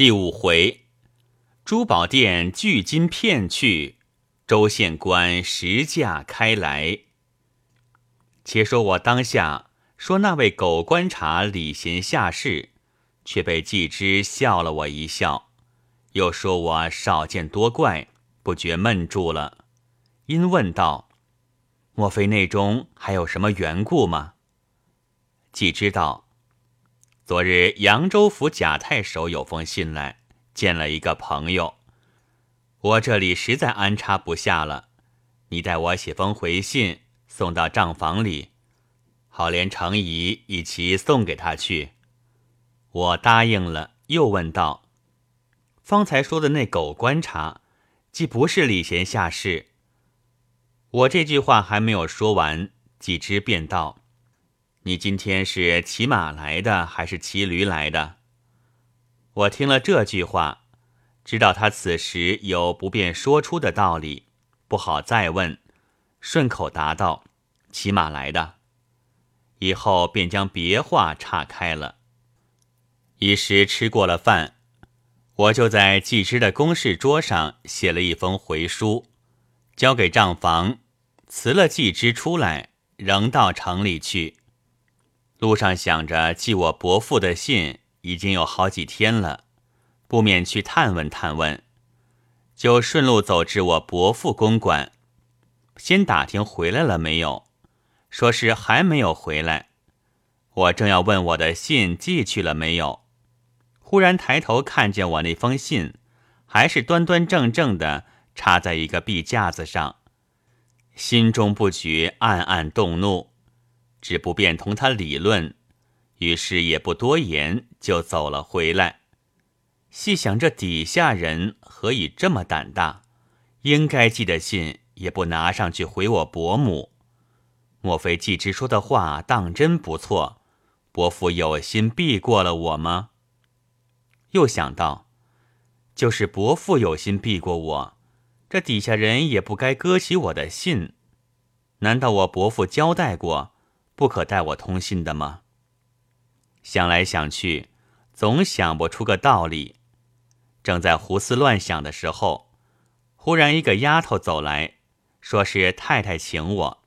第五回，珠宝店聚金骗去，周县官实价开来。且说我当下说那位狗观察礼贤下士，却被季之笑了我一笑，又说我少见多怪，不觉闷住了，因问道：“莫非内中还有什么缘故吗？”季之道。昨日扬州府贾太守有封信来，见了一个朋友。我这里实在安插不下了，你代我写封回信送到账房里，好连程颐一起送给他去。我答应了，又问道：“方才说的那狗观察，既不是礼贤下士。”我这句话还没有说完，几只便道。你今天是骑马来的还是骑驴来的？我听了这句话，知道他此时有不便说出的道理，不好再问，顺口答道：“骑马来的。”以后便将别话岔开了。一时吃过了饭，我就在季之的公事桌上写了一封回书，交给账房，辞了季之出来，仍到城里去。路上想着寄我伯父的信已经有好几天了，不免去探问探问，就顺路走至我伯父公馆，先打听回来了没有，说是还没有回来。我正要问我的信寄去了没有，忽然抬头看见我那封信，还是端端正正的插在一个壁架子上，心中不觉暗暗动怒。只不便同他理论，于是也不多言，就走了回来。细想这底下人何以这么胆大？应该寄的信也不拿上去回我伯母。莫非季之说的话当真不错？伯父有心避过了我吗？又想到，就是伯父有心避过我，这底下人也不该搁起我的信。难道我伯父交代过？不可带我通信的吗？想来想去，总想不出个道理。正在胡思乱想的时候，忽然一个丫头走来，说是太太请我，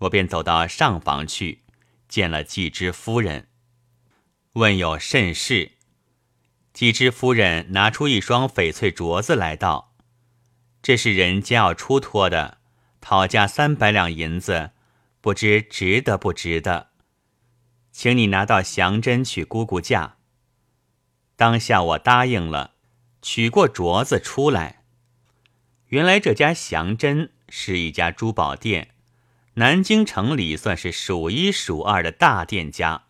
我便走到上房去，见了季之夫人，问有甚事。季之夫人拿出一双翡翠镯子来道：“这是人家要出托的，讨价三百两银子。”不知值得不值得，请你拿到祥针去估估价。当下我答应了，取过镯子出来。原来这家祥针是一家珠宝店，南京城里算是数一数二的大店家。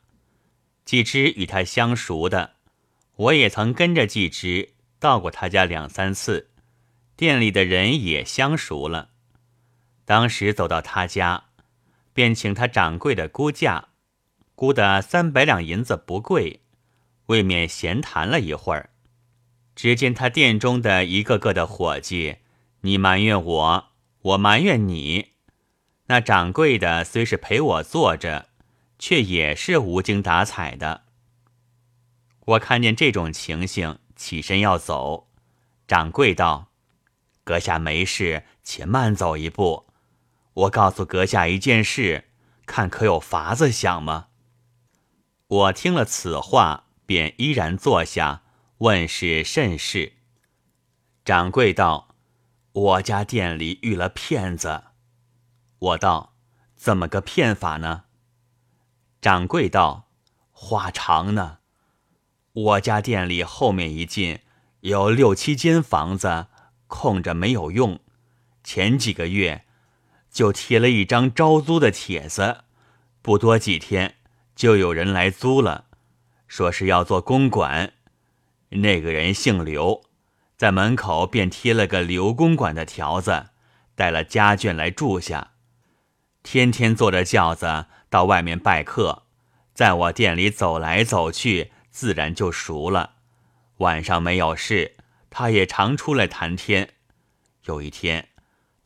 季之与他相熟的，我也曾跟着季之到过他家两三次，店里的人也相熟了。当时走到他家。便请他掌柜的估价，估的三百两银子不贵，未免闲谈了一会儿。只见他店中的一个个的伙计，你埋怨我，我埋怨你。那掌柜的虽是陪我坐着，却也是无精打采的。我看见这种情形，起身要走。掌柜道：“阁下没事，且慢走一步。”我告诉阁下一件事，看可有法子想吗？我听了此话，便依然坐下，问是甚事。掌柜道：“我家店里遇了骗子。”我道：“怎么个骗法呢？”掌柜道：“话长呢。我家店里后面一进，有六七间房子空着没有用，前几个月。”就贴了一张招租的帖子，不多几天就有人来租了，说是要做公馆。那个人姓刘，在门口便贴了个刘公馆的条子，带了家眷来住下，天天坐着轿子到外面拜客，在我店里走来走去，自然就熟了。晚上没有事，他也常出来谈天。有一天。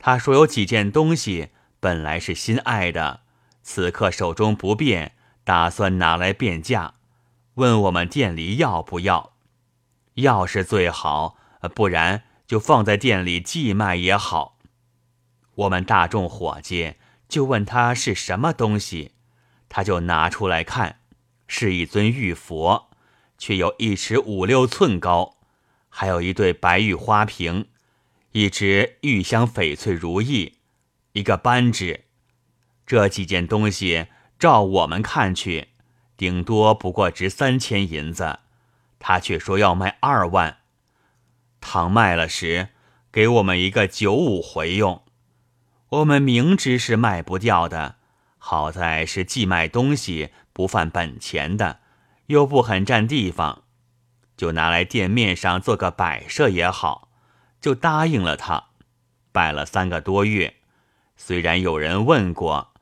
他说有几件东西本来是心爱的，此刻手中不便，打算拿来变价，问我们店里要不要。要是最好，不然就放在店里寄卖也好。我们大众伙计就问他是什么东西，他就拿出来看，是一尊玉佛，却有一尺五六寸高，还有一对白玉花瓶，一只玉香翡翠如意，一个扳指。这几件东西，照我们看去，顶多不过值三千银子，他却说要卖二万。倘卖了时，给我们一个九五回用。我们明知是卖不掉的，好在是既卖东西不犯本钱的，又不很占地方，就拿来店面上做个摆设也好，就答应了他。摆了三个多月，虽然有人问过。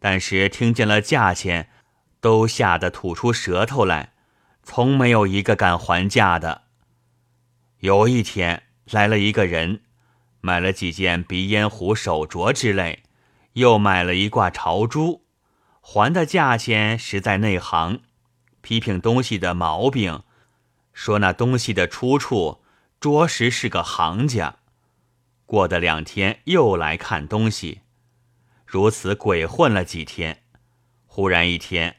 但是听见了价钱，都吓得吐出舌头来，从没有一个敢还价的。有一天来了一个人，买了几件鼻烟壶、手镯之类，又买了一挂朝珠，还的价钱实在内行，批评东西的毛病，说那东西的出处着实是个行家。过的两天又来看东西。如此鬼混了几天，忽然一天，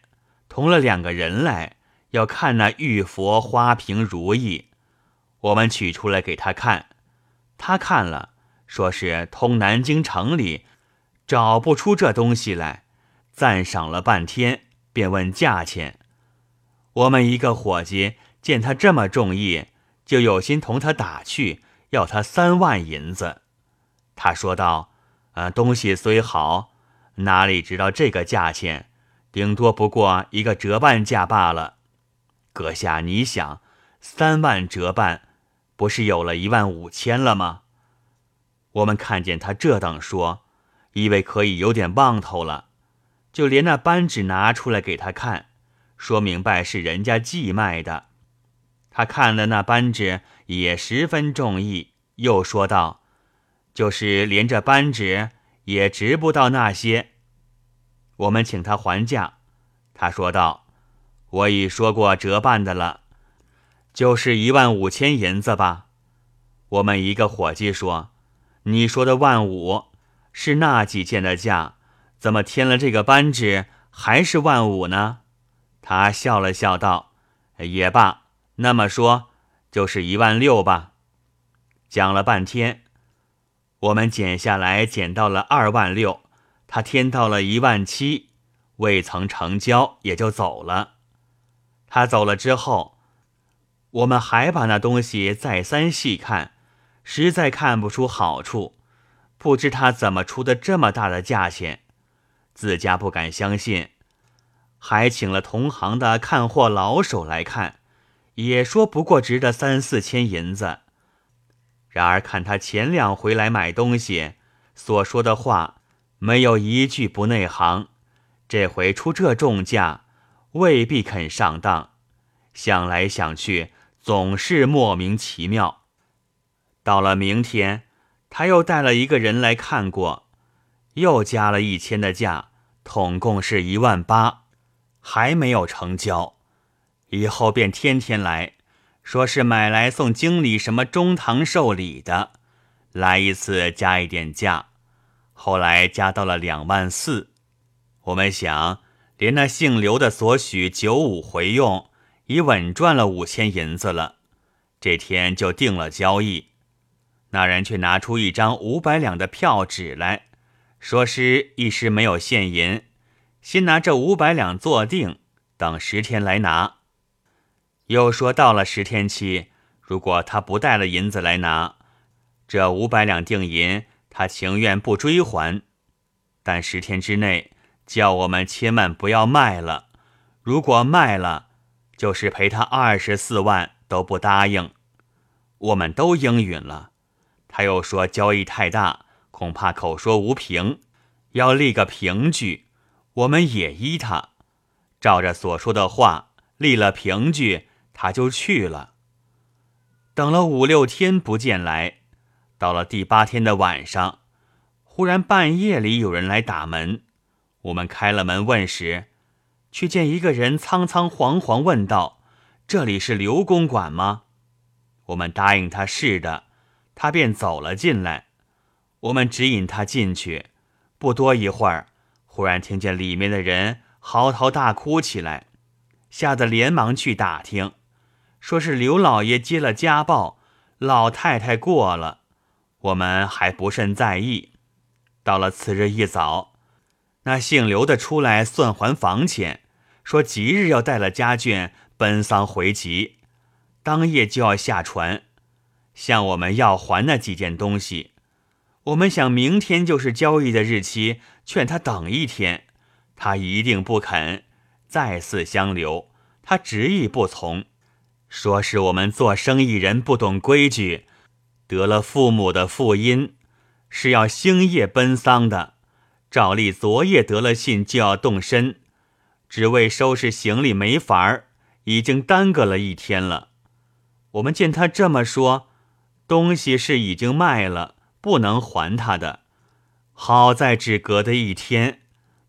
同了两个人来要看那玉佛花瓶如意，我们取出来给他看，他看了，说是通南京城里找不出这东西来，赞赏了半天，便问价钱。我们一个伙计见他这么中意，就有心同他打去，要他三万银子。他说道。啊，东西虽好，哪里知道这个价钱，顶多不过一个折半价罢了。阁下，你想，三万折半，不是有了一万五千了吗？我们看见他这等说，以为可以有点望头了，就连那扳指拿出来给他看，说明白是人家寄卖的。他看了那扳指，也十分中意，又说道。就是连着扳指也值不到那些。我们请他还价，他说道：“我已说过折半的了，就是一万五千银子吧。”我们一个伙计说：“你说的万五是那几件的价，怎么添了这个扳指还是万五呢？”他笑了笑道：“也罢，那么说就是一万六吧。”讲了半天。我们减下来，减到了二万六，他添到了一万七，未曾成交，也就走了。他走了之后，我们还把那东西再三细看，实在看不出好处，不知他怎么出的这么大的价钱，自家不敢相信，还请了同行的看货老手来看，也说不过值得三四千银子。然而看他前两回来买东西所说的话，没有一句不内行。这回出这重价，未必肯上当。想来想去，总是莫名其妙。到了明天，他又带了一个人来看过，又加了一千的价，统共是一万八，还没有成交。以后便天天来。说是买来送经理什么中堂寿礼的，来一次加一点价，后来加到了两万四。我们想，连那姓刘的所许九五回用，已稳赚了五千银子了。这天就定了交易。那人却拿出一张五百两的票纸来，说是一时没有现银，先拿这五百两做定，等十天来拿。又说到了十天期，如果他不带了银子来拿，这五百两定银，他情愿不追还。但十天之内，叫我们千万不要卖了。如果卖了，就是赔他二十四万都不答应。我们都应允了。他又说交易太大，恐怕口说无凭，要立个凭据。我们也依他，照着所说的话立了凭据。他就去了，等了五六天不见来，到了第八天的晚上，忽然半夜里有人来打门，我们开了门问时，却见一个人仓仓惶惶问道：“这里是刘公馆吗？”我们答应他是的，他便走了进来。我们指引他进去，不多一会儿，忽然听见里面的人嚎啕大哭起来，吓得连忙去打听，说是刘老爷接了家暴，老太太过了。我们还不甚在意。到了次日一早，那姓刘的出来算还房钱，说即日要带了家眷奔丧回籍。当夜就要下船，向我们要还那几件东西。我们想明天就是交易的日期，劝他等一天，他一定不肯。再次相留，他执意不从，说是我们做生意人不懂规矩，得了父母的父荫，是要星夜奔丧的。照例昨夜得了信就要动身，只为收拾行李没法儿，已经耽搁了一天了。我们见他这么说，东西是已经卖了，不能还他的。好在只隔的一天，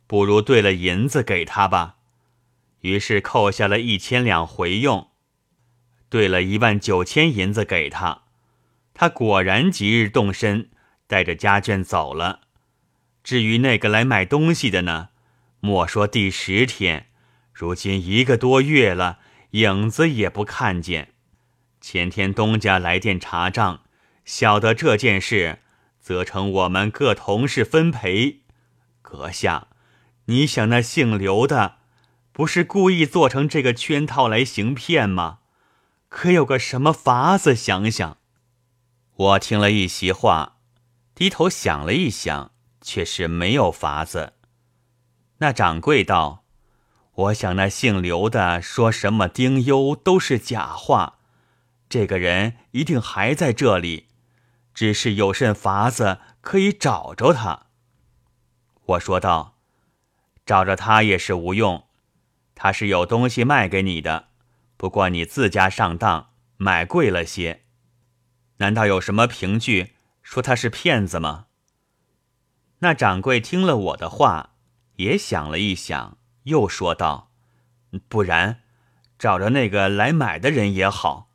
不如兑了银子给他吧。于是扣下了一千两回用，兑了一万九千银子给他。他果然即日动身，带着家眷走了。至于那个来买东西的呢，莫说第十天，如今一个多月了，影子也不看见。前天东家来电查账，晓得这件事，责成我们各同事分赔。阁下，你想那姓刘的，不是故意做成这个圈套来行骗吗？可有个什么法子？想想。我听了一席话，低头想了一想，却是没有法子。那掌柜道：“我想那姓刘的说什么丁忧都是假话。”这个人一定还在这里，只是有甚法子可以找着他？我说道：“找着他也是无用，他是有东西卖给你的，不过你自家上当，买贵了些。难道有什么凭据说他是骗子吗？”那掌柜听了我的话，也想了一想，又说道：“不然，找着那个来买的人也好。”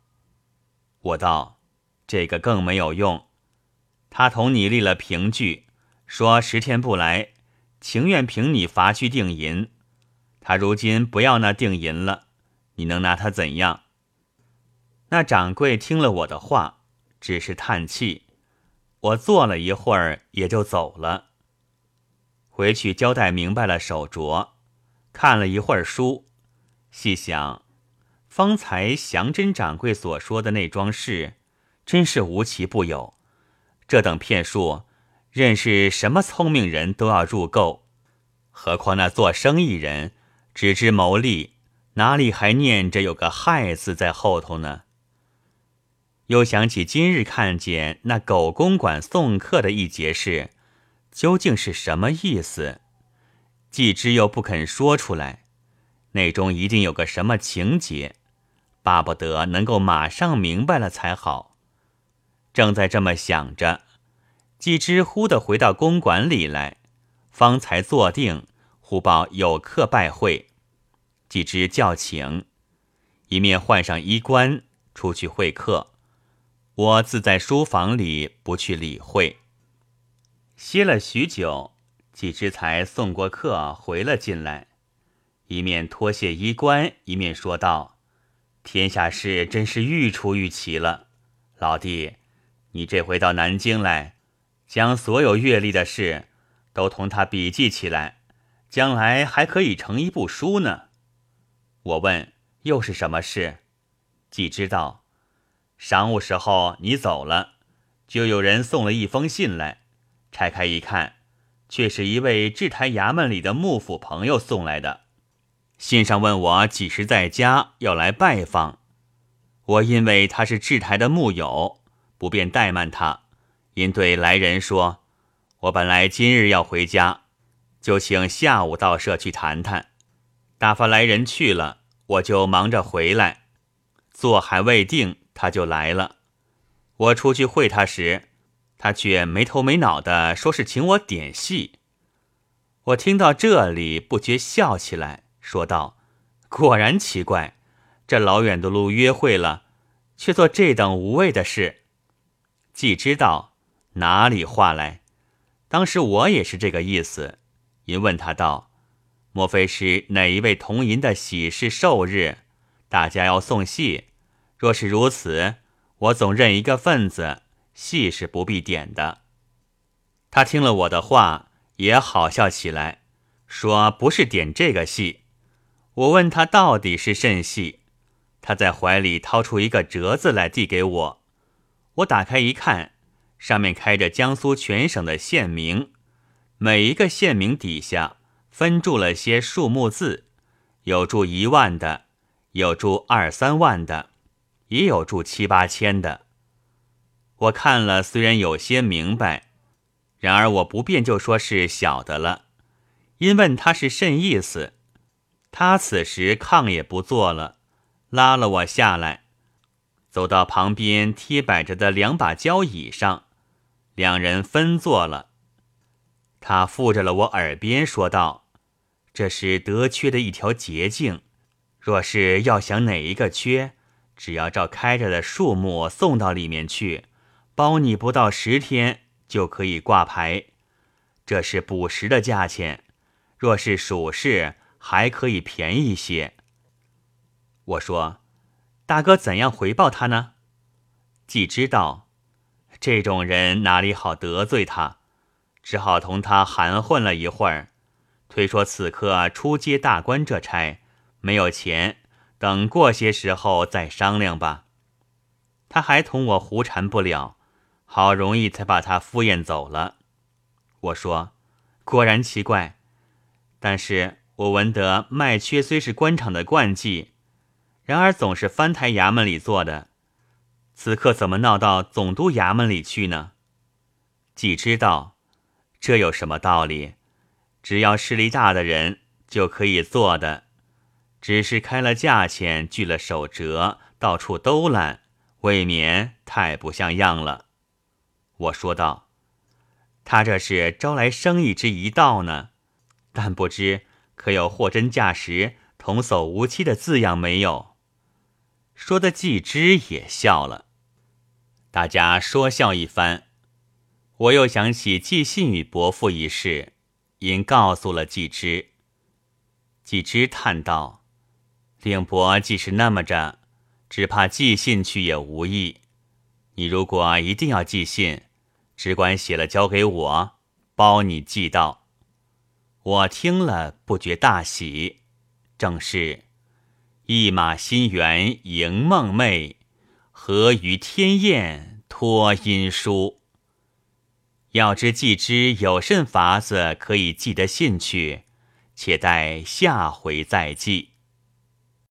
我道：“这个更没有用。他同你立了凭据，说十天不来，情愿凭你罚去定银。他如今不要那定银了，你能拿他怎样？”那掌柜听了我的话，只是叹气。我坐了一会儿，也就走了。回去交代明白了手镯，看了一会儿书，细想。方才祥真掌柜所说的那桩事，真是无奇不有。这等骗术，认识什么聪明人都要入够，何况那做生意人只知谋利，哪里还念着有个害字在后头呢？又想起今日看见那狗公馆送客的一节事，究竟是什么意思？既知又不肯说出来，内中一定有个什么情节。巴不得能够马上明白了才好。正在这么想着，季之忽的回到公馆里来，方才坐定，忽报有客拜会，季之叫请，一面换上衣冠出去会客。我自在书房里不去理会。歇了许久，季之才送过客回了进来，一面脱卸衣冠，一面说道。天下事真是愈出愈奇了，老弟，你这回到南京来，将所有阅历的事都同他笔记起来，将来还可以成一部书呢。我问，又是什么事？既知道，晌午时候你走了，就有人送了一封信来，拆开一看，却是一位制台衙门里的幕府朋友送来的。信上问我几时在家，要来拜访。我因为他是制台的幕友，不便怠慢他，因对来人说：“我本来今日要回家，就请下午到社去谈谈。”打发来人去了，我就忙着回来，坐还未定，他就来了。我出去会他时，他却没头没脑的说是请我点戏。我听到这里，不觉笑起来。说道：“果然奇怪，这老远的路约会了，却做这等无谓的事。既知道哪里话来，当时我也是这个意思。因问他道：“莫非是哪一位同银的喜事寿日，大家要送戏？若是如此，我总认一个份子，戏是不必点的。”他听了我的话，也好笑起来，说：“不是点这个戏。”我问他到底是甚戏，他在怀里掏出一个折子来递给我，我打开一看，上面开着江苏全省的县名，每一个县名底下分注了些数目字，有注一万的，有注二三万的，也有注七八千的。我看了，虽然有些明白，然而我不便就说是小的了，因问他是甚意思。他此时炕也不坐了，拉了我下来，走到旁边贴摆着的两把交椅上，两人分坐了。他附着了我耳边说道：“这是得缺的一条捷径，若是要想哪一个缺，只要照开着的数目送到里面去，包你不到十天就可以挂牌。这是补时的价钱，若是属事。”还可以便宜些。我说：“大哥怎样回报他呢？”既知道这种人哪里好得罪他，只好同他含混了一会儿，推说此刻出接大官这差没有钱，等过些时候再商量吧。他还同我胡缠不了，好容易才把他敷衍走了。我说：“果然奇怪，但是。”我闻得卖缺虽是官场的惯技，然而总是藩台衙门里做的，此刻怎么闹到总督衙门里去呢？既知道这有什么道理？只要势力大的人就可以做的，只是开了价钱，锯了手折，到处兜揽，未免太不像样了。我说道：“他这是招来生意之一道呢，但不知。”可有货真价实、童叟无欺的字样没有？说的季之也笑了，大家说笑一番。我又想起寄信与伯父一事，因告诉了季之。季之叹道：“令伯既是那么着，只怕寄信去也无益。你如果一定要寄信，只管写了交给我，包你寄到。”我听了不觉大喜，正是一马心猿迎梦寐，何于天雁托音书。要知既知有甚法子可以记得信去，且待下回再记。